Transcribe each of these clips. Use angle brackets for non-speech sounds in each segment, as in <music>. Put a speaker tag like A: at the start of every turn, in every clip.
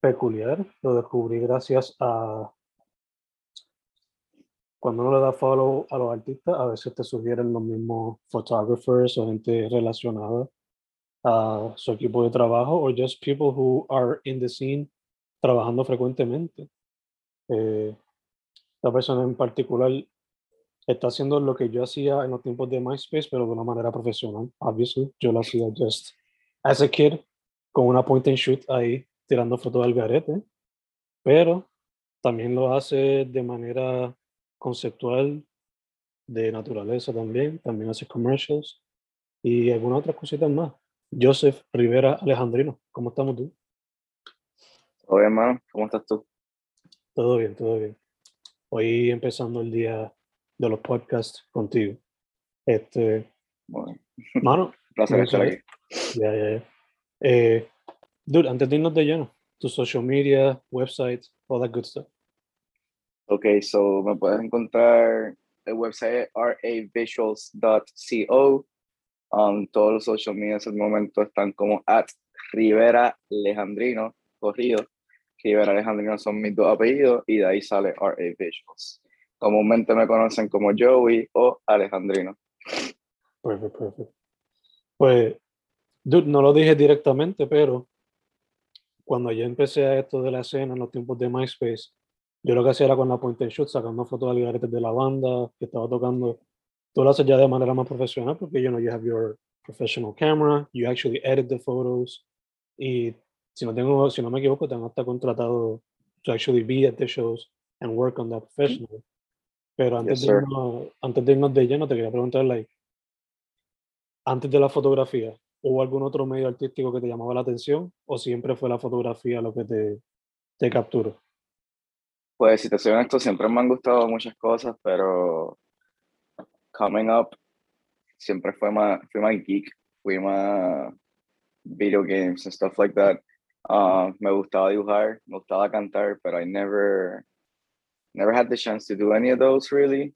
A: peculiar, lo descubrí gracias a cuando uno le da follow a los artistas, a veces te sugieren los mismos photographers o gente relacionada a su equipo de trabajo o just people who are in the scene trabajando frecuentemente. Eh, esta persona en particular está haciendo lo que yo hacía en los tiempos de MySpace, pero de una manera profesional. Obviously, yo lo hacía just as a kid, con una point and shoot ahí, tirando fotos del garete, pero también lo hace de manera conceptual, de naturaleza también, también hace commercials y algunas otras cositas más. Joseph Rivera Alejandrino, ¿cómo estamos tú?
B: Bien, hermano, ¿cómo estás tú?
A: Todo bien, todo bien. Hoy empezando el día de los podcasts contigo. Este,
B: bueno,
A: mano, <laughs>
B: placer estar aquí.
A: Ya, ya, ya. Eh, dude, antes de irnos de lleno, tu social media, website, all that good stuff.
B: Ok, so me puedes encontrar el website ravisuals.co. Um, todos los social medias al momento están como at Rivera Alejandrino, corrido. Rivera Alejandrino son mis dos apellidos y de ahí sale RA Visuals. Comúnmente me conocen como Joey o Alejandrino.
A: Perfecto, perfecto. Pues, dude, no lo dije directamente, pero cuando yo empecé a esto de la escena en los tiempos de MySpace, yo lo que hacía era con la point and shoot, sacando fotos de garetes de la banda que estaba tocando. Tú lo haces ya de manera más profesional porque, you know, you have your professional camera, you actually edit the photos. Y si no, tengo, si no me equivoco, tengo hasta contratado to actually be at the shows and work on that professionally. Pero antes,
B: Yes,
A: de irnos, antes de irnos de lleno, te quería preguntar, like, antes de la fotografía, ¿hubo algún otro medio artístico que te llamaba la atención o siempre fue la fotografía lo que te, te capturó?
B: Pues si te soy honesto, siempre me han gustado muchas cosas, pero coming up siempre fue más, fui más geek, fui más video games and stuff like that. Uh, me gustaba dibujar, me gustaba cantar, pero I never, never had the chance to do any of those really.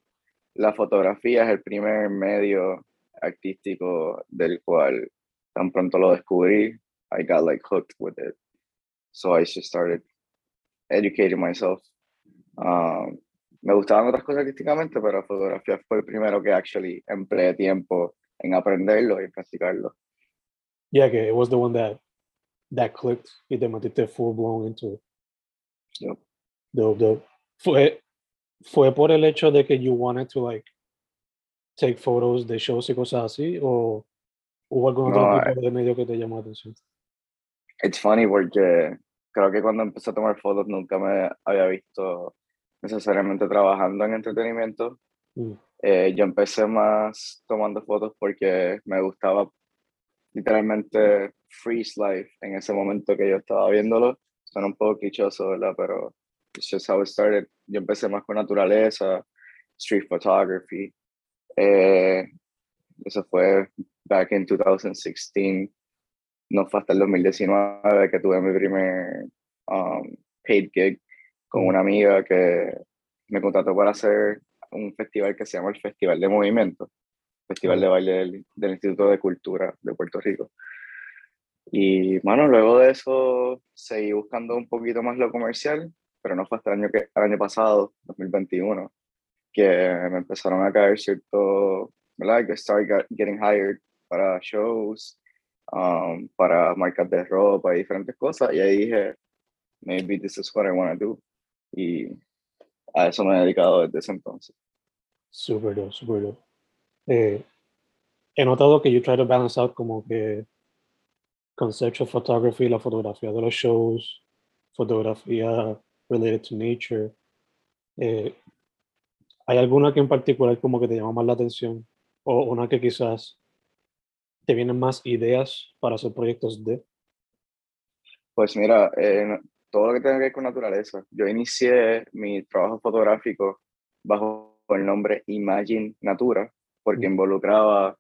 B: La fotografía es el primer medio artístico del cual tan pronto lo descubrí, I got like hooked with it. So I just started educating myself. Um, me gustaban otras cosas artísticamente, pero fotografía fue el primero que actually empleé tiempo en aprenderlo y practicarlo.
A: Yeah, que it was the one that, that clicked y te metiste full blown into it.
B: Yep.
A: Dope, dope. Fue, fue por el hecho de que you wanted to like take photos de shows y cosas así o hubo algún otro
B: No,
A: tipo de medio que te llamó la atención?
B: It's funny porque creo que cuando empecé a tomar fotos nunca me había visto necesariamente trabajando en entretenimiento.
A: Mm.
B: Eh, yo empecé más tomando fotos porque me gustaba literalmente freeze life en ese momento que yo estaba viéndolo. Suena un poco clichoso, ¿verdad? Pero it's just how it started. Yo empecé más con naturaleza, street photography. Eh, eso fue back in 2016. No fue hasta el 2019 que tuve mi primer um, paid gig con una amiga que me contrató para hacer un festival que se llama el Festival de Movimiento, Festival de Baile del, del Instituto de Cultura de Puerto Rico. Y, bueno, luego de eso seguí buscando un poquito más lo comercial, pero no fue hasta el año, que, el año pasado, 2021, que me empezaron a caer cierto, ¿verdad? Que started getting hired para shows, um, para marcas de ropa y diferentes cosas. Y ahí dije, maybe this is what I want to do. Y a eso me he dedicado desde ese entonces.
A: Super dope. Eh, he notado que you try to balance out como que conceptual photography, la fotografía de los shows, fotografía related to nature. Eh, ¿Hay alguna que en particular como que te llama más la atención? ¿O una que quizás te vienen más ideas para hacer proyectos de?
B: Pues mira, eh, todo lo que tenga que ver con naturaleza. Yo inicié mi trabajo fotográfico bajo el nombre Imagine Natura, porque
A: Mm.
B: involucraba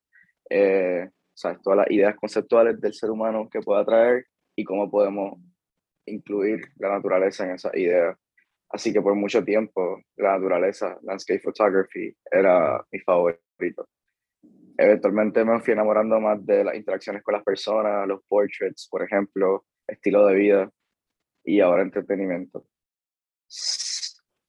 B: eh, ¿sabes? todas las ideas conceptuales del ser humano que pueda traer y cómo podemos incluir la naturaleza en esas ideas. Así que por mucho tiempo la naturaleza, landscape photography, era mi favorito. Eventualmente me fui enamorando más de las interacciones con las personas, los portraits, por ejemplo, estilo de vida y ahora entretenimiento.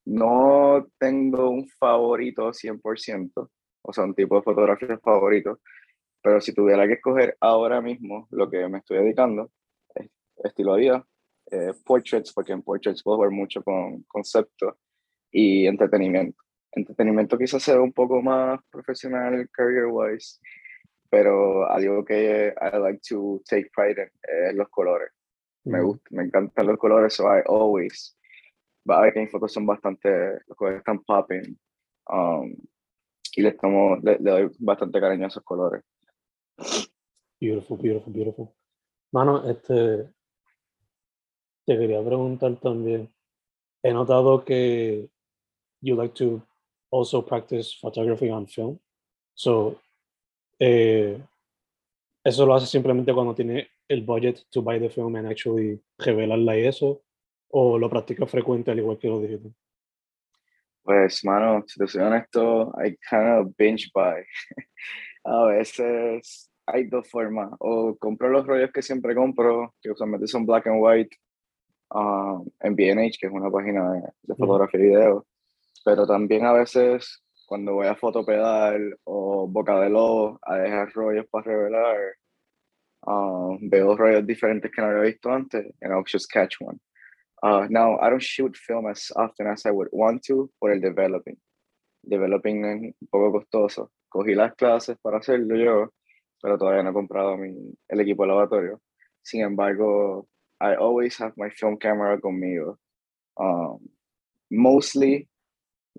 B: No tengo un favorito 100%, o sea, un tipo de fotografía favorito, pero si tuviera que escoger ahora mismo lo que me estoy dedicando, es estilo de vida, eh, portraits, porque en portraits puedo ver mucho con concepto y entretenimiento. Entretenimiento quizás sea un poco más profesional, career-wise, pero algo que I like to take pride in es los colores. Me gusta, me encantan los colores, so I always, va a ver que mis fotos son bastante, los colores están popping, um, y le, le doy bastante cariño a esos colores.
A: Beautiful, beautiful, beautiful. Mano, este, te quería preguntar también. He notado que you like to also practice photography on film. So, eh, eso lo hace simplemente cuando tiene el budget to buy the film and actually revelarla y eso, o lo practica frecuente al igual que lo digital.
B: Pues, mano, si te soy honesto, I kind of binge buy. <laughs> A veces hay dos formas. O compro los rollos que siempre compro, que usualmente son black and white, um, en B&H, que es una página de, de fotografía y video. Pero también a veces, cuando voy a Fotopedal o Boca de Lobo a dejar rollos para revelar, um, veo rollos diferentes que no había visto antes, and I'll just catch one. Uh, now, I don't shoot film as often as I would want to por el developing. Developing es un poco costoso. Cogí las clases para hacerlo yo, pero todavía no he comprado el equipo de laboratorio. Sin embargo, I always have my film camera conmigo. Um, mostly,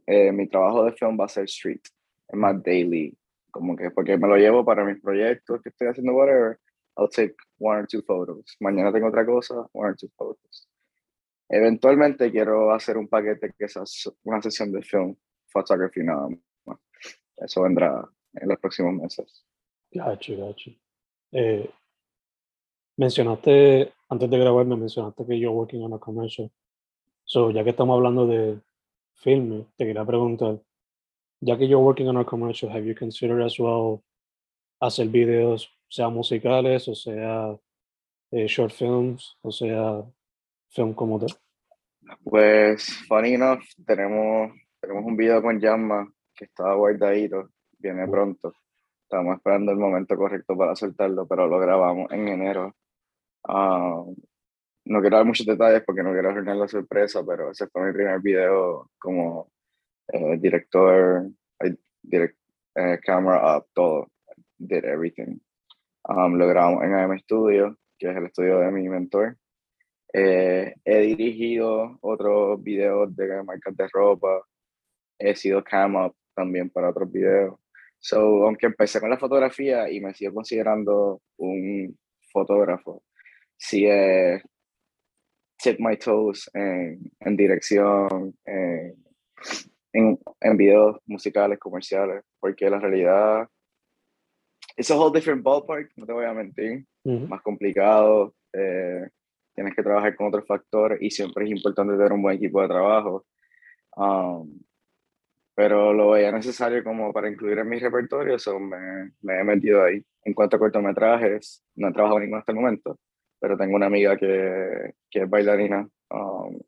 B: eh, mi trabajo de film va a ser street, es más daily, como que porque me lo llevo para mis proyectos que estoy haciendo, whatever. I'll take one or two photos. Mañana tengo otra cosa, one or two photos. Eventualmente quiero hacer un paquete que sea una sesión de film photography nada más. Eso vendrá en los próximos meses.
A: Gacho, gacho. Eh, mencionaste, antes de grabar, me mencionaste que you're working on a commercial. So, ya que estamos hablando de filme, te quería preguntar, ya que you're working on a commercial, have you considered as well hacer videos, sea musicales, o sea eh, short films, o sea film como tal?
B: Pues, funny enough, tenemos, tenemos un video con Yamma que está guardadito, viene pronto. Estamos esperando el momento correcto para soltarlo, pero lo grabamos en enero. Ah, no quiero dar muchos detalles porque no quiero arruinar la sorpresa, pero ese fue mi primer video como eh, director, direct, eh, camera up, todo. Did everything. Um, lo grabamos en AM Studio, que es el estudio de mi mentor. Eh, he dirigido otros videos de marcas de ropa. He sido cam up también para otros videos. So, aunque empecé con la fotografía y me sigo considerando un fotógrafo, sí he tip my toes en, en dirección, en, en, en videos musicales, comerciales, porque la realidad es a whole different ballpark, no te voy a mentir,
A: Ujú.
B: más complicado. eh, tienes que trabajar con otros factores y siempre es importante tener un buen equipo de trabajo. Um, pero lo veía necesario como para incluir en mi repertorio, eso me, me, he metido ahí. En cuanto a cortometrajes, no he trabajado ninguno hasta el momento, pero tengo una amiga que, que es bailarina, um,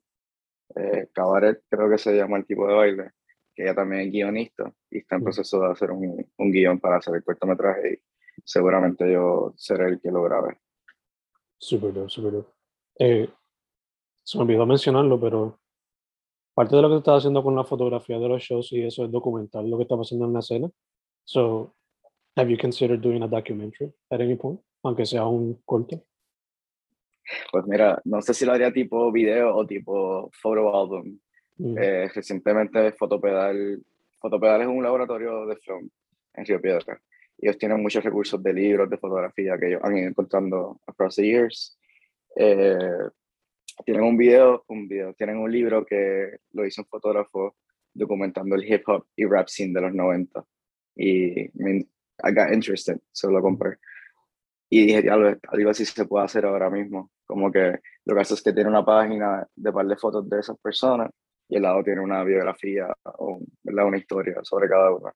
B: eh, cabaret creo que se llama el tipo de baile, que ella también es guionista y está en proceso de hacer un, un guion para hacer el cortometraje y seguramente yo seré el que lo grabe.
A: Súper, súper. Eh, se me olvidó mencionarlo, pero parte de lo que estás haciendo con la fotografía de los shows y eso es documentar lo que está pasando en la escena. So, have you considered doing a documentary at any point, aunque sea un corto?
B: Pues mira, no sé si lo haría tipo video o tipo photo album. Mm. Eh, recientemente Fotopedal, Fotopedal es un laboratorio de film en Río Piedra. Ellos tienen muchos recursos de libros, de fotografía que ellos han ido encontrando across the years. Eh, tienen un video, un video, tienen un libro que lo hizo un fotógrafo documentando el hip hop y rap scene de los 90. Y I, I got interested, so lo compré. Y dije, algo así se puede hacer ahora mismo. Como que lo que hace es que tiene una página de par de fotos de esas personas y al lado tiene una biografía o una historia sobre cada una.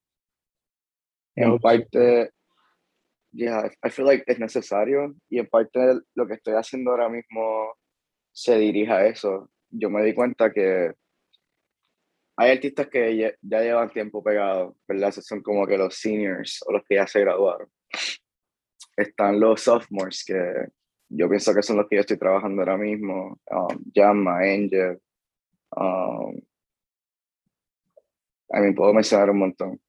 B: En parte, yeah, I feel like es necesario y en parte lo que estoy haciendo ahora mismo se dirige a eso. Yo me di cuenta que hay artistas que ya, ya llevan tiempo pegados, ¿verdad? Esos son como que los seniors o los que ya se graduaron. Están los sophomores que yo pienso que son los que yo estoy trabajando ahora mismo. Um, Jamma, Angel. Um, a mí puedo mencionar un montón.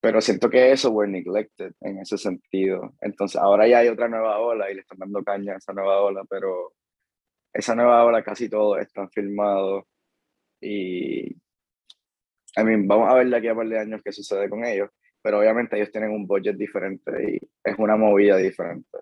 B: Pero siento que eso fue neglected en ese sentido. Entonces ahora ya hay otra nueva ola y le están dando caña a esa nueva ola, pero esa nueva ola casi todos están filmados y I mean, vamos a ver de aquí a par de años qué sucede con ellos, pero obviamente ellos tienen un budget diferente y es una movida diferente.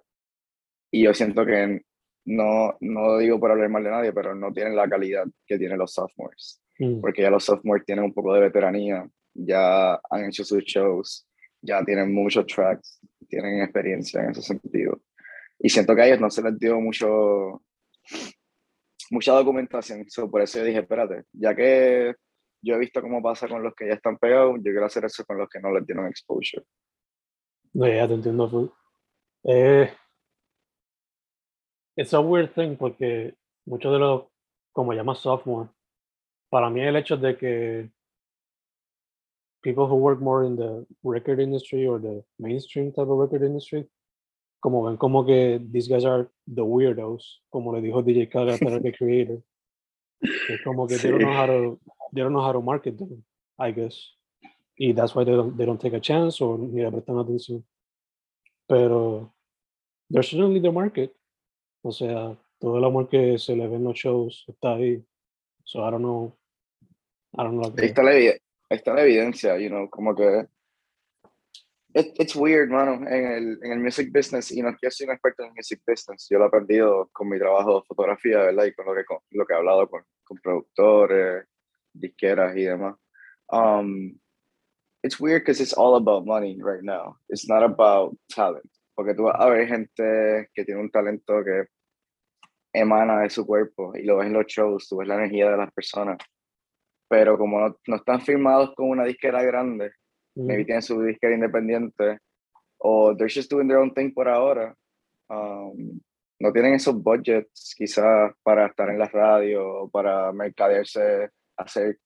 B: Y yo siento que no, no digo por hablar mal de nadie, pero no tienen la calidad que tienen los sophomores, mm. porque ya los sophomores tienen un poco de veteranía, ya han hecho sus shows, ya tienen muchos tracks, tienen experiencia en ese sentido. Y siento que a ellos no se les dio mucho, mucha documentación, por eso yo dije, espérate, ya que yo he visto cómo pasa con los que ya están pegados, yo quiero hacer eso con los que no les dieron exposure.
A: No, ya te entiendo. Eh, es un weird thing porque muchos de los, como llama sophomore, para mí el hecho de que people who work more in the record industry or the mainstream type of record industry, como ven como que these guys are the weirdos, como le dijo DJ Khaled para the creator. Es como <laughs> que sí. they don't know how to they don't know how to market them, I guess. Y that's why they don't, they don't take a chance or ni le prestan atención. Pero they're certainly the market. O sea, todo el amor que se le ve en los shows está ahí. So I don't know. I don't know.
B: Ahí está la, está la evidencia, you know, como que it, it's weird, mano, en el, en el music business, y no es que yo soy un experto en music business, yo lo he aprendido con mi trabajo de fotografía, ¿verdad? Y con lo que, con, lo que he hablado con, con productores, disqueras y demás. Um, it's weird because it's all about money right now. It's not about talent. Porque tú vas a ver gente que tiene un talento que emana de su cuerpo y lo ves en los shows, tú ves la energía de las personas pero como no, no están firmados con una disquera grande, mm. maybe tienen su disquera independiente, o they're just doing their own thing por ahora, um, no tienen esos budgets quizás para estar en la radio o para mercadearse, hacer,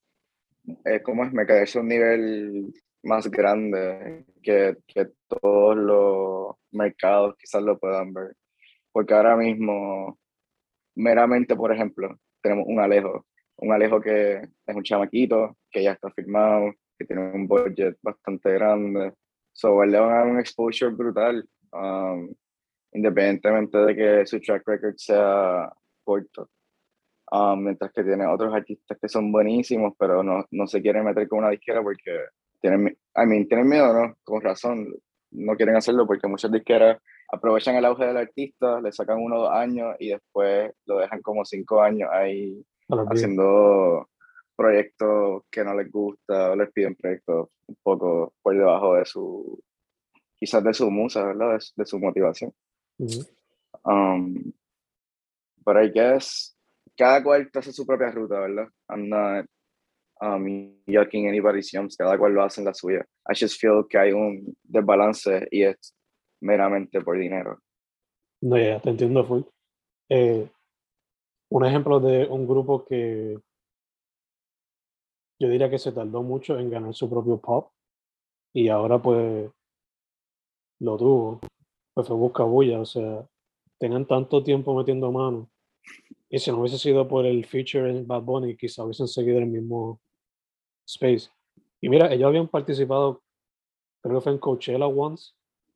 B: eh, ¿cómo es? Mercadearse a un nivel más grande que, que todos los mercados quizás lo puedan ver. Porque ahora mismo, meramente, por ejemplo, tenemos un Alejo un Alejo que es un chamaquito, que ya está firmado, que tiene un budget bastante grande. So, le van a dar un exposure brutal, um, independientemente de que su track record sea corto. Um, mientras que tiene otros artistas que son buenísimos, pero no, no se quieren meter con una disquera porque tienen, I mean, tienen miedo, ¿no? Con razón, no quieren hacerlo porque muchas disqueras aprovechan el auge del artista, le sacan uno o dos años y después lo dejan como cinco años ahí haciendo proyectos que no les gusta o les piden proyectos un poco por debajo de su, quizás de su musa, ¿verdad? De, su motivación. Um, but I guess cada cual hace su propia ruta, ¿verdad? I'm not um, yucking anybody's yums, cada cual lo hace en la suya. I just feel que hay un desbalance y es meramente por dinero.
A: No, ya, te entiendo full. Eh, un ejemplo de un grupo que yo diría que se tardó mucho en ganar su propio pop y ahora pues lo tuvo, pues fue Busca Bulla, o sea, tenían tanto tiempo metiendo mano y si no hubiese sido por el feature en Bad Bunny, quizá hubiesen seguido el mismo space. Y mira, ellos habían participado, creo que fue en Coachella once,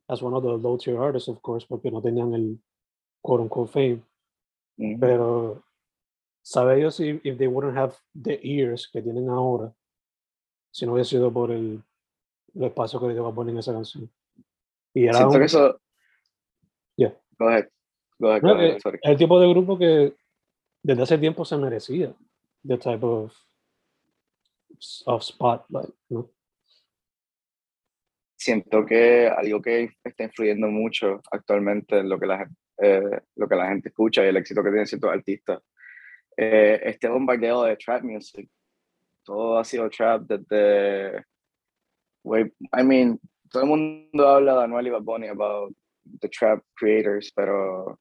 A: as one of the low tier artists, of course, porque no tenían el quote unquote fame.
B: Ujú.
A: Pero, ¿sabe ellos si if they wouldn't have the ears que tienen ahora, si no hubiese sido por el, el espacio que le dio Bad Bunny en esa canción? Y era
B: Siento
A: un-
B: que eso.
A: Yeah.
B: Go ahead. Go ahead,
A: No,
B: go ahead, sorry.
A: el tipo de grupo que desde hace tiempo se merecía the type of of spotlight, ¿no?
B: Siento que algo que está influyendo mucho actualmente en lo que la, eh, lo que la gente escucha y el éxito que tienen ciertos artistas. Eh, este bombardeo de trap music. Todo ha sido trap desde. Way, I mean, todo el mundo habla de Anuel y Bad Bunny about the trap creators, pero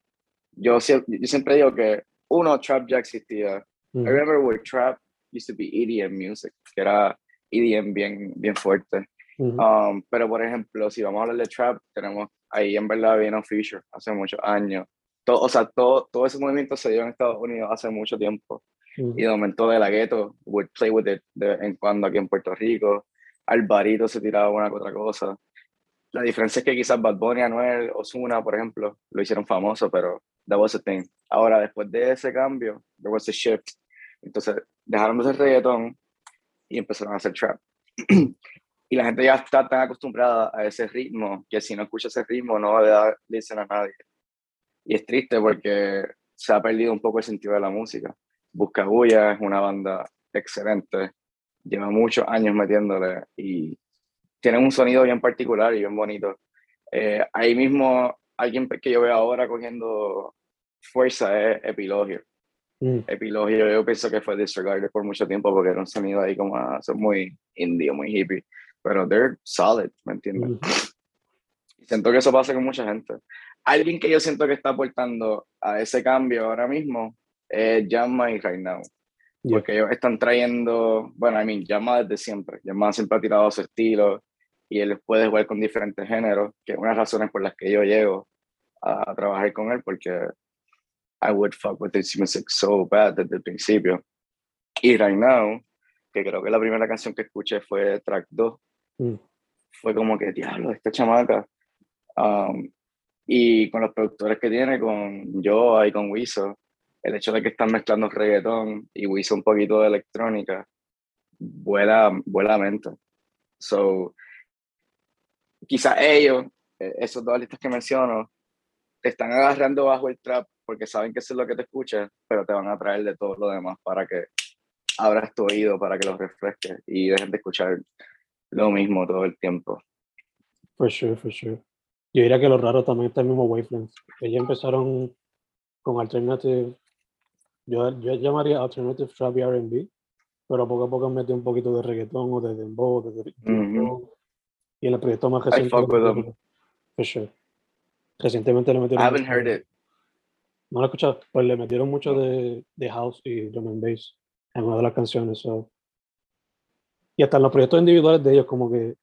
B: yo, yo siempre digo que uno, trap ya existía. I
A: Ujú,
B: remember where trap used to be EDM music, que era EDM bien, bien fuerte.
A: ujú,
B: Um, pero por ejemplo, si vamos a hablar de trap, tenemos ahí en verdad vino Fisher hace muchos años. Todo, o sea, todo, todo ese movimiento se dio en Estados Unidos hace mucho tiempo.
A: ujú.
B: Y de momento de la gueto, would play with it de vez en cuando aquí en Puerto Rico. Alvarito se tiraba una que otra cosa. La diferencia es que quizás Bad Bunny, Anuel, Ozuna, por ejemplo, lo hicieron famoso, pero that was a thing. Ahora, después de ese cambio, there was a shift. Entonces, dejaron de hacer reggaetón y empezaron a hacer trap. <clears throat> y la gente ya está tan acostumbrada a ese ritmo que si no escucha ese ritmo no le da listen a nadie. Y es triste porque se ha perdido un poco el sentido de la música. Buscabulla es una banda excelente, lleva muchos años metiéndole y tiene un sonido bien particular y bien bonito. Eh, ahí mismo, alguien que yo veo ahora cogiendo fuerza es Epilogio.
A: Mm,
B: Epilogio yo pienso que fue disregarded por mucho tiempo porque era un sonido ahí como ah, son muy indie, muy hippie, pero they're solid, ¿me entiendes? Y Siento que eso pasa con mucha gente. Alguien que yo siento que está aportando a ese cambio ahora mismo es Yama y Right Now.
A: Yeah.
B: Porque ellos están trayendo, bueno, I mean, Yama desde siempre. Yama siempre ha tirado su estilo y él puede jugar con diferentes géneros, que es una de las razones por las que yo llego a, a trabajar con él, porque I would fuck with this music so bad desde el principio. Y Right Now, que creo que la primera canción que escuché fue track 2,
A: Mm.
B: fue como que, diablo, esta chamaca. Um, y con los productores que tiene, con yo y con Wiso, el hecho de que están mezclando reggaetón y Wiso un poquito de electrónica, vuela, vuela la mente. So, quizás ellos, eh, esos dos artistas que menciono, te están agarrando bajo el trap porque saben que eso es lo que te escucha, pero te van a traer de todo lo demás para que abras tu oído, para que los refresques y dejen de escuchar lo mismo todo el tiempo.
A: For sure, for sure. Yo diría que lo raro también está el mismo wavelength. Ellos empezaron con alternative, yo, yo llamaría alternative trap y R&B, pero poco a poco metido un poquito de reggaetón o de dembow, de, de-
B: Ujú.
A: y en el proyecto más
B: I
A: reciente.
B: fuck with them.
A: For sure. Recientemente le
B: I
A: metieron.
B: haven't
A: mucho
B: heard it.
A: No lo he escuchado, pues le metieron mucho de, de house y drum and bass en una de las canciones. so. Y hasta en los proyectos individuales de ellos, como que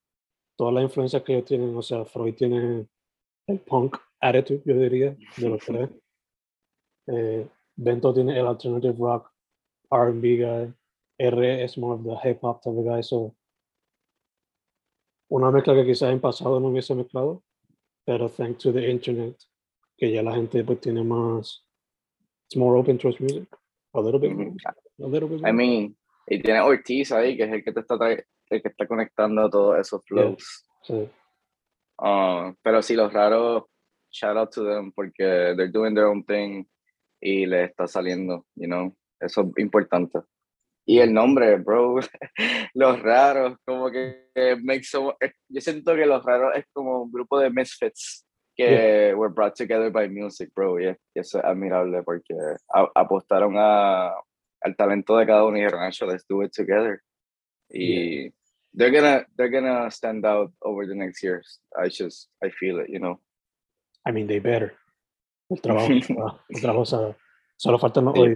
A: todas las influencias que ellos tienen, o sea, Freud tiene el punk attitude, yo diría, de los tres. Eh, Bento tiene el alternative rock, R&B guy. R es more of the hip hop type of guy, so una mezcla que quizás en pasado no hubiese mezclado, pero thanks to the internet, que ya la gente pues tiene más, it's more open towards music, a little bit more, a little bit
B: I
A: more.
B: mean, y tiene Ortiz ahí, que es el que te está, el que está conectando todos esos
A: Yeah.
B: flows.
A: Sí.
B: Ah, pero sí, los raros, shout out to them, porque they're doing their own thing y les está saliendo, you know, eso es importante. Y el nombre, bro, <laughs> los raros, como que eh, make so, eh, yo siento que los raros es como un grupo de misfits que were brought together by music, bro. Y, eso es admirable porque apostaron a, al talento de cada uno y dijeron, actually, let's do it together. Y they're gonna they're gonna stand out over the next years. I just I feel it, you know.
A: I mean, they better. El trabajo, <laughs> el trabajo solo falta los sí,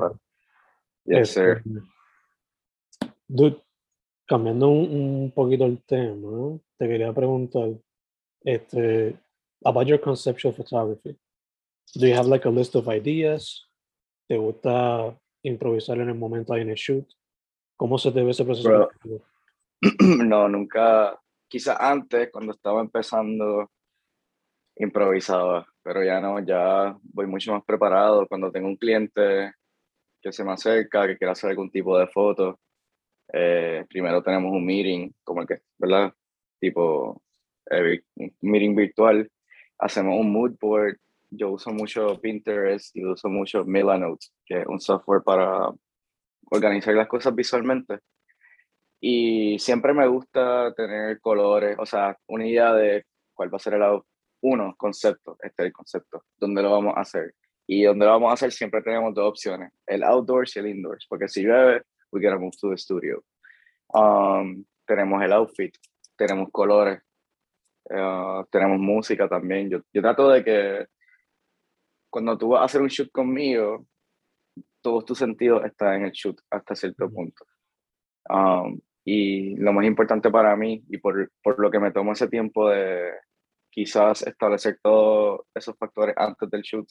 B: Yes, sir.
A: Este, dude, cambiando un, un, poquito el tema, te quería preguntar, este, about your conceptual photography. Do you have like a list of ideas? ¿Te gusta improvisar en el momento ahí en el shoot? ¿Cómo se te ve ese proceso? <clears throat>
B: no, nunca, quizás antes, cuando estaba empezando, improvisaba, pero ya no, ya voy mucho más preparado. Cuando tengo un cliente que se me acerca, que quiere hacer algún tipo de foto, eh, primero tenemos un meeting, como el que, ¿verdad? Tipo, eh, un meeting virtual, hacemos un mood board. Yo uso mucho Pinterest y uso mucho Milanote, que es un software para organizar las cosas visualmente. Y siempre me gusta tener colores, o sea, una idea de cuál va a ser el lado uno, concepto, este es el concepto, dónde lo vamos a hacer. Y donde lo vamos a hacer siempre tenemos dos opciones, el outdoors y el indoors, porque si llueve, we gotta move to the studio. Um, tenemos el outfit, tenemos colores, uh, tenemos música también. Yo, yo trato de que cuando tú vas a hacer un shoot conmigo, todos tus sentidos están en el shoot hasta cierto punto. Um, y lo más importante para mí, y por, por lo que me tomo ese tiempo de quizás establecer todos esos factores antes del shoot,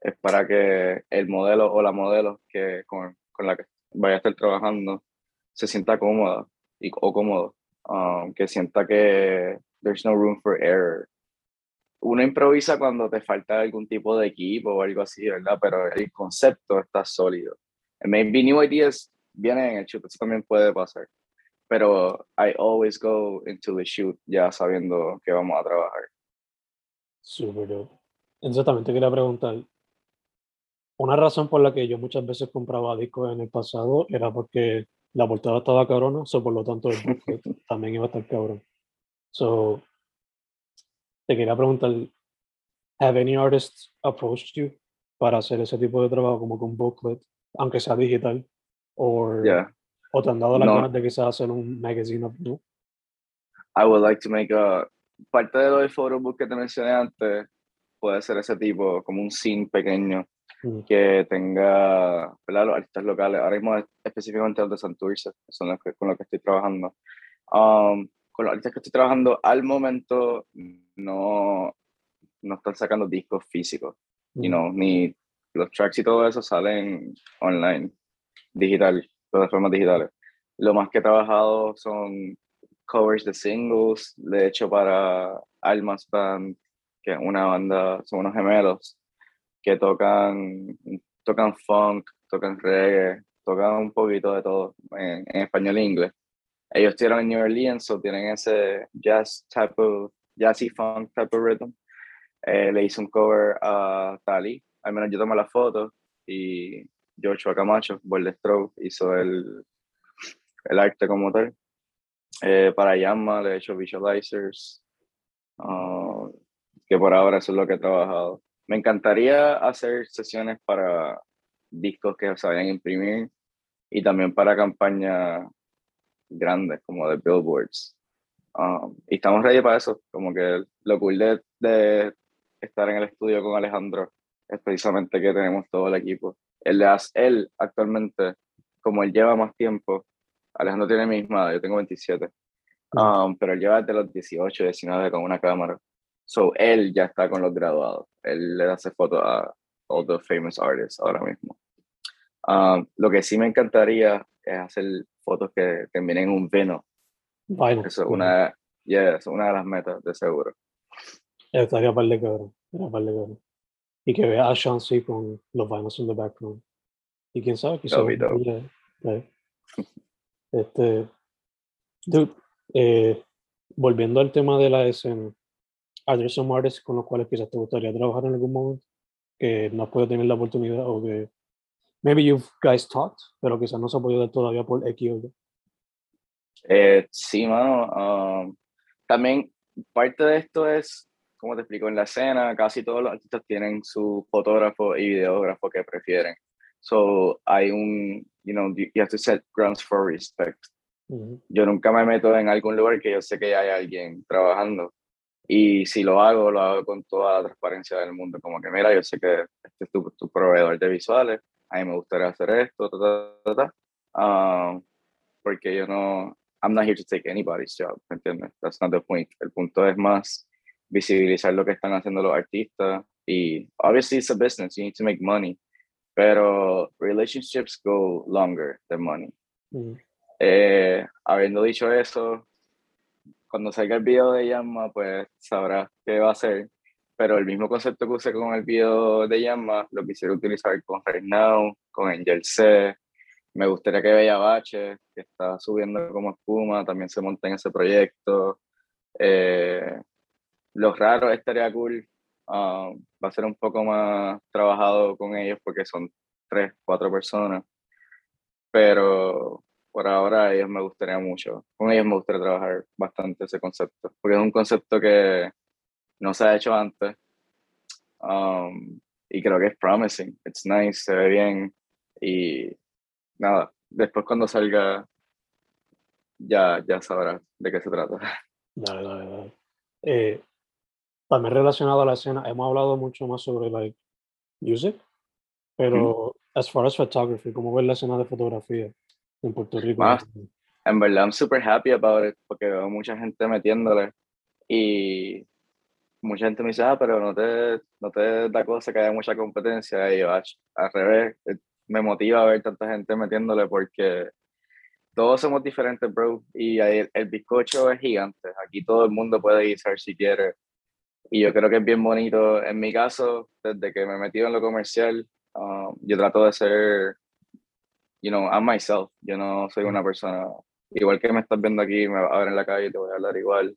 B: es para que el modelo o la modelo que con, con la que vaya a estar trabajando se sienta cómoda y, o cómodo, um, que sienta que there's no room for error. Uno improvisa cuando te falta algún tipo de equipo o algo así, ¿verdad? Pero el concepto está sólido. Maybe new ideas vienen en el shoot, eso también puede pasar pero I always go into the shoot ya sabiendo que vamos a trabajar.
A: Súper dope. Exactamente, quería preguntar. Una razón por la que yo muchas veces compraba discos en el pasado era porque la portada estaba cabrona, so por lo tanto el <laughs> también iba a estar cabrón. So, te quería preguntar, have any artists approached you para hacer ese tipo de trabajo como con booklet, aunque sea digital? Or
B: yeah.
A: ¿O te han dado la no. ganas de quizás hacer un magazine of you?
B: I would like to make a... Parte de lo del photobook que te mencioné antes puede ser ese tipo, como un scene pequeño mm. que tenga ¿verdad? los artistas locales. Ahora mismo específicamente los de Santurce, son los que, con los que estoy trabajando. Um, con los artistas que estoy trabajando al momento no, no están sacando discos físicos, mm. you know, ni los tracks y todo eso salen online, digital plataformas digitales. Lo más que he trabajado son covers de singles, de hecho para Almas Band, que es una banda, son unos gemelos que tocan, tocan funk, tocan reggae, tocan un poquito de todo en, español e inglés. Ellos estuvieron en New Orleans, o tienen ese jazz type of, jazzy funk type of rhythm. Eh, le hice un cover a Tali, al menos yo tomé la foto y Joshua Camacho, Stroke, hizo el, el arte como tal. Eh, para Yamma le he hecho visualizers, ah, que por ahora eso es lo que he trabajado. Me encantaría hacer sesiones para discos que se vayan a imprimir y también para campañas grandes como de billboards. Ah, y estamos ready para eso, como que lo cool de, de estar en el estudio con Alejandro es precisamente que tenemos todo el equipo él, él actualmente, como él lleva más tiempo, Alejandro tiene mi misma edad, yo tengo 27, um, pero él lleva desde los 18, 19 con una cámara. So, él ya está con los graduados. Él le hace fotos a all the famous artists ahora mismo. Um, lo que sí me encantaría es hacer fotos que terminen en un vino. Eso es una, yeah, es una de las metas, de seguro.
A: Estaría par de cabrón. Par de cabrón y que vea a Chauncey con los vainos en the background. Y quién sabe, quizás. Este, dude, eh, volviendo al tema de la escena, ¿hay some artists con los cuales quizás te gustaría trabajar en algún momento que no has podido tener la oportunidad o que maybe you guys talked, pero quizás no se ha podido dar todavía por X o
B: eh, sí, mano. Um, también parte de esto es como te explico, en la escena casi todos los artistas tienen su fotógrafo y videógrafo que prefieren. So hay un, you know, you have to set grounds for respect. Yo nunca me meto en algún lugar que yo sé que hay alguien trabajando. Y si lo hago, lo hago con toda la transparencia del mundo. Como que, mira, yo sé que este es tu, tu proveedor de visuales, a mí me gustaría hacer esto, ta, ta, ta, um, porque yo no, I'm not here to take anybody's job, ¿entiendes? That's not the point. El punto es más visibilizar lo que están haciendo los artistas y obviously it's a business, you need to make money, pero relationships go longer than money. Eh, habiendo dicho eso, cuando salga el video de Yamma, pues sabrás qué va a hacer, pero el mismo concepto que usé con el video de Yamma, lo quisiera utilizar con Right Now, con Angel C, me gustaría que Bella Bache, que está subiendo como espuma, también se monte en ese proyecto. Eh, los raros estaría cool. Ah, va a ser un poco más trabajado con ellos porque son tres, cuatro personas. Pero por ahora ellos me gustaría mucho. Con ellos me gustaría trabajar bastante ese concepto. Porque es un concepto que no se ha hecho antes. Um, y creo que es promising. It's nice, se ve bien. Y nada, después cuando salga ya, ya sabrás de qué se trata.
A: Dale, dale, dale. Eh, también relacionado a la escena, hemos hablado mucho más sobre like, music, pero as far as photography, ¿cómo ves la escena de fotografía en Puerto Rico?
B: en verdad, I'm super happy about it, porque veo mucha gente metiéndole y mucha gente me dice, ah, pero no te, no te da cosa que haya mucha competencia. Y yo, al revés, me motiva a ver tanta gente metiéndole porque todos somos diferentes, bro. Y el, el bizcocho es gigante. Aquí todo el mundo puede guisar si quiere. Y yo creo que es bien bonito. En mi caso, desde que me he metido en lo comercial, um, yo trato de ser, you know, I'm myself. Yo no soy una persona, igual que me estás viendo aquí, me vas a ver en la calle y te voy a hablar igual.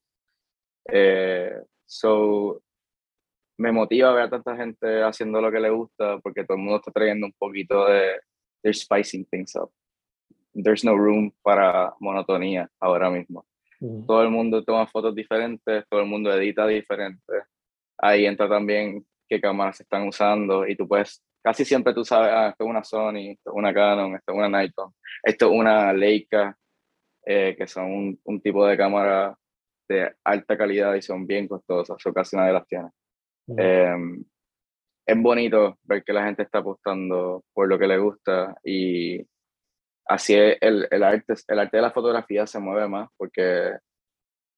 B: Eh, so, me motiva ver a tanta gente haciendo lo que le gusta porque todo el mundo está trayendo un poquito de they're spicing things up. There's no room para monotonía ahora mismo. Todo el mundo toma fotos diferentes, todo el mundo edita diferente. Ahí entra también qué cámaras se están usando y tú puedes, casi siempre tú sabes, ah, esto es una Sony, esto es una Canon, esto es una Nikon, esto es una Leica, eh, que son un, un tipo de cámara de alta calidad y son bien costosas, o casi nadie las tiene. Em, es bonito ver que la gente está apostando por lo que le gusta y así el, el, arte, el arte de la fotografía se mueve más porque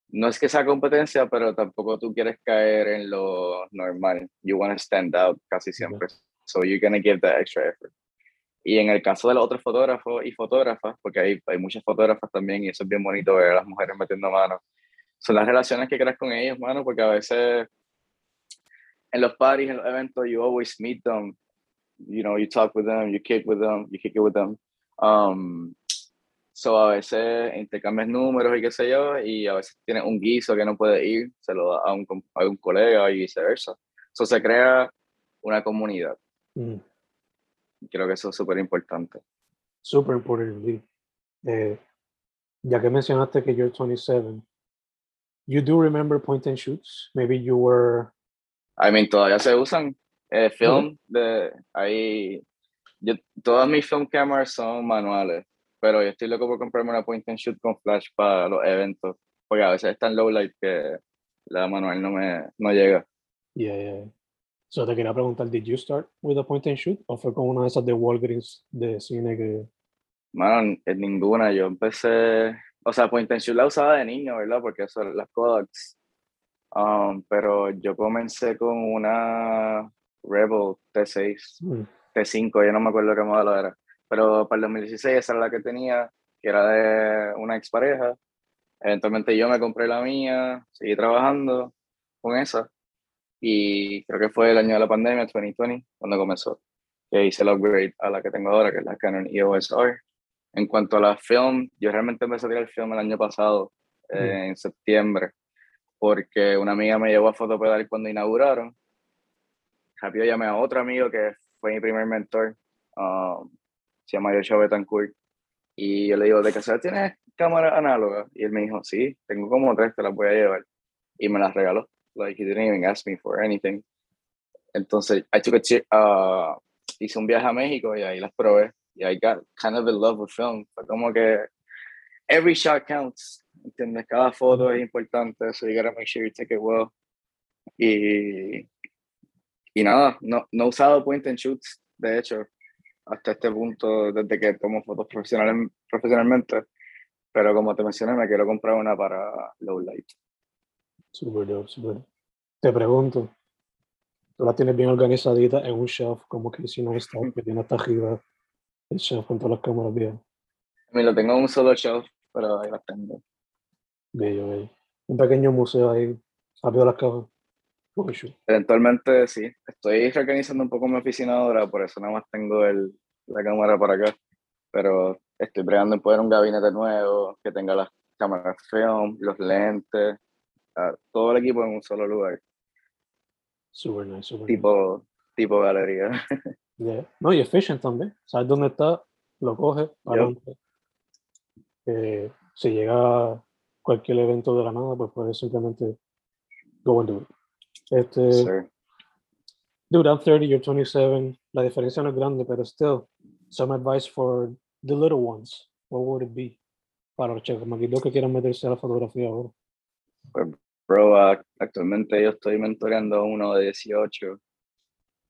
B: no es que sea competencia, pero tampoco tú quieres caer en lo normal. You want to stand out casi siempre. So you're going to give that extra effort. Y en el caso de los otros fotógrafos y fotógrafas, porque hay, hay muchas fotógrafas también y eso es bien bonito ver a las mujeres metiendo manos, son las relaciones que creas con ellos, mano, porque a veces en los parties, en los eventos, you always meet them. You know, you talk with them, you kick with them, you kick it with them. Um, so a veces intercambias números y qué sé yo, y a veces tienes un guiso que no puede ir, se lo da a un, a un colega y viceversa. So se crea una comunidad. Mm. Creo que eso es súper importante.
A: Súper importante. Eh, ya que mencionaste que you're 27, you do remember point and shoots? Maybe you were
B: I mean, todavía se usan eh, film de ahí. Yo, todas mis film cameras son manuales, pero yo estoy loco por comprarme una point and shoot con flash para los eventos, porque a veces es tan low light que la manual no me no llega.
A: Yeah, yeah. So te quería preguntar, did you start with a point and shoot o fue con una de esas de Walgreens de cine que
B: Mano, en ninguna. Yo empecé, o sea, point and shoot la usaba de niño, ¿verdad? Porque eso, las Kodaks Um, pero yo comencé con una Rebel T6, mm. T5, yo no me acuerdo qué modelo era. Pero para el 2016 esa era la que tenía, que era de una expareja. Eventualmente yo me compré la mía, seguí trabajando con esa. Y creo que fue el año de la pandemia, 2020, cuando comenzó. Que hice el upgrade a la que tengo ahora, que es la Canon EOS R. En cuanto a la film, yo realmente empecé a tirar el film el año pasado, mm. en septiembre porque una amiga me llevó a fotopedal cuando inauguraron. Rápido llamé a otro amigo que fue mi primer mentor, um, se llama Joshua Betancourt, y yo le digo, ¿de casa tienes cámara análoga? Y él me dijo, sí, tengo como tres, te las voy a llevar. Y me las regaló. Like he didn't even ask me for anything. Entonces, I took a uh, hice un viaje a México y ahí las probé. I got kind of in love with film. Fue como que every shot counts. ¿Entiendes? Cada foto es importante, so you gotta make sure you take it well. Y, y nada, no, no he usado point and shoots, de hecho, hasta este punto, desde que tomo fotos profesionales, profesionalmente. Pero como te mencioné, me quiero comprar una para low light.
A: Super dope, super. Te pregunto, tú la tienes bien organizadita en un shelf, como que si no está, que tiene hasta arriba el shelf con todas las cámaras bien.
B: Me lo tengo en un solo shelf, pero ahí las tengo.
A: Bello, bello. Un pequeño museo ahí, rápido las chulo.
B: Eventualmente sí, estoy reorganizando un poco mi oficina ahora, por eso nada más tengo el, la cámara para acá. Pero estoy bregando en poner un gabinete nuevo, que tenga las cámaras film, los lentes, todo el equipo en un solo lugar,
A: Super nice, super nice.
B: tipo, tipo galería. <laughs>
A: Yeah. No, y efficient también. Sabes dónde está, lo coges, para adelante. Eh, si llega cualquier evento de la nada, pues puedes simplemente go and do it. Este,
B: Sir.
A: dude, I'm 30, you're 27. La diferencia no es grande, pero still, some advice for the little ones. What would it be? Para los chicos que quieran meterse a la fotografía ahora.
B: Bro, ah, actualmente yo estoy mentoreando a uno de 18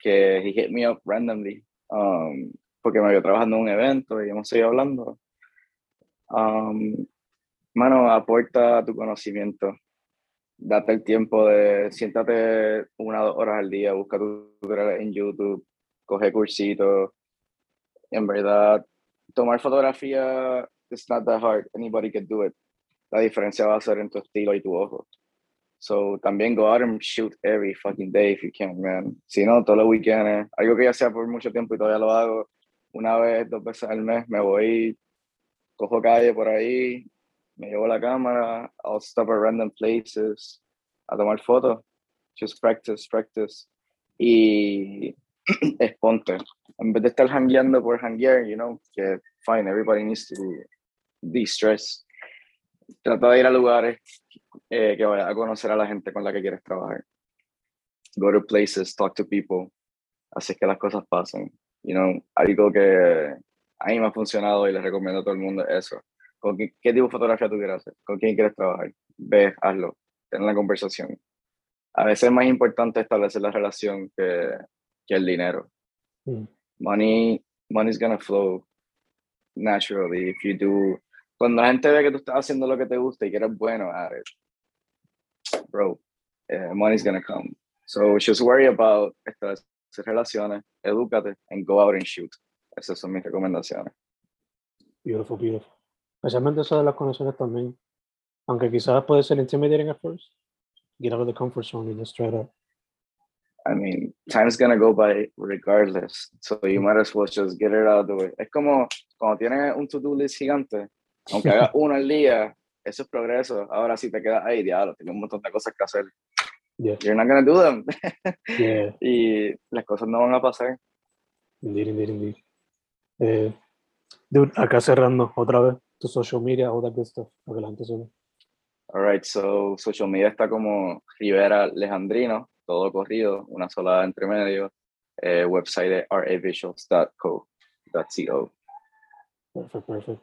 B: que he hit me up randomly um, porque me vio trabajando en un evento y hemos seguido hablando. Um, mano, aporta tu conocimiento. Date el tiempo de siéntate una o dos horas al día, busca tutoriales en YouTube, coge cursitos. En verdad, tomar fotografía it's not that hard. Anybody can do it. La diferencia va a ser en tu estilo y tu ojo. So también go out and shoot every fucking day if you can, man. Si no, todos los weekends, algo que ya sea por mucho tiempo y todavía lo hago, una vez, dos veces al mes, me voy, cojo calle por ahí, me llevo la cámara, I'll stop at random places a tomar fotos. Just practice, practice. Y <clears throat> exponte. En vez de estar hangueando por hanguear, you know, que fine, everybody needs to de-stress. Trata de ir a lugares eh, que vayas a conocer a la gente con la que quieres trabajar. Go to places, talk to people. Así es que las cosas pasan. You know, algo que a mí me ha funcionado y les recomiendo a todo el mundo es eso. ¿Con qué, qué tipo de fotografía tú quieres hacer? ¿Con quién quieres trabajar? Ve, hazlo. Ten la conversación. A veces es más importante establecer la relación que, que el dinero.
A: Mm.
B: Money, money's gonna flow naturally if you do. Cuando la gente ve que tú estás haciendo lo que te gusta y que eres bueno at it, bro, eh, money's gonna come. So just worry about establecer relaciones, edúcate, and go out and shoot. Esas son mis recomendaciones.
A: Beautiful, beautiful. Especialmente eso de las conexiones también. Aunque quizás puede ser intimidating at first. Get out of the comfort zone and just try it out.
B: I mean, time's gonna go by regardless. So you might as well just get it out of the way. Es como cuando tienes un to-do list gigante, aunque hagas <laughs> uno al día, eso es progreso. Ahora sí te quedas ahí, diablo, tienes un montón de cosas que hacer.
A: Yeah,
B: You're not gonna do them. <laughs>
A: yeah.
B: y las cosas no van a pasar.
A: Indeed, indeed, indeed. Eh, dude, acá cerrando otra vez tu social media, all that good stuff, para que la gente sepa.
B: Alright, so social media está como Rivera Alejandrino, todo corrido, una sola entre medio. Eh, website de ravisuals.co. .co.
A: Perfect, perfect.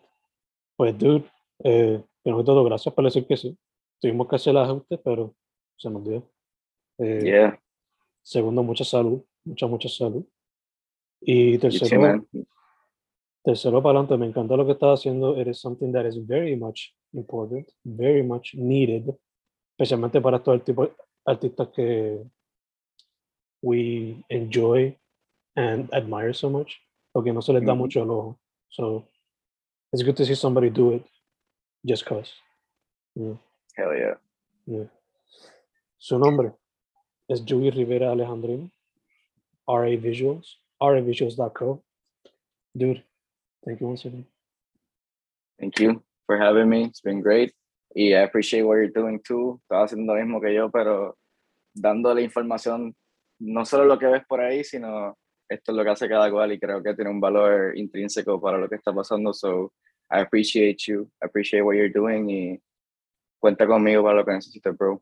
A: Pues, dude, eh, primero que todo, gracias por decir que sí. Tuvimos que hacer el ajuste, pero se nos dio. Eh,
B: Yeah,
A: Segundo, mucha salud, mucha, mucha salud. Y tercero, tercero para adelante, me encanta lo que estás haciendo. It is something that is very much important, very much needed, especialmente para todo el tipo de artistas que we enjoy and admire so much, porque no se les da
B: Ujú.
A: mucho el ojo. So it's good to see somebody do it just cause. Yeah,
B: Hell yeah.
A: yeah. Su nombre es Joey Rivera Alejandrino, RA Visuals, ravisuals.co. Dude, thank you once again.
B: Thank you for having me. It's been great. Y I appreciate what you're doing too. Estás haciendo lo mismo que yo, pero dando la información, no solo lo que ves por ahí, sino esto es lo que hace cada cual y creo que tiene un valor intrínseco para lo que está pasando. So I appreciate you. I appreciate what you're doing y cuenta conmigo para lo que necesites, bro.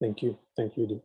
A: Thank you. Thank you. dude.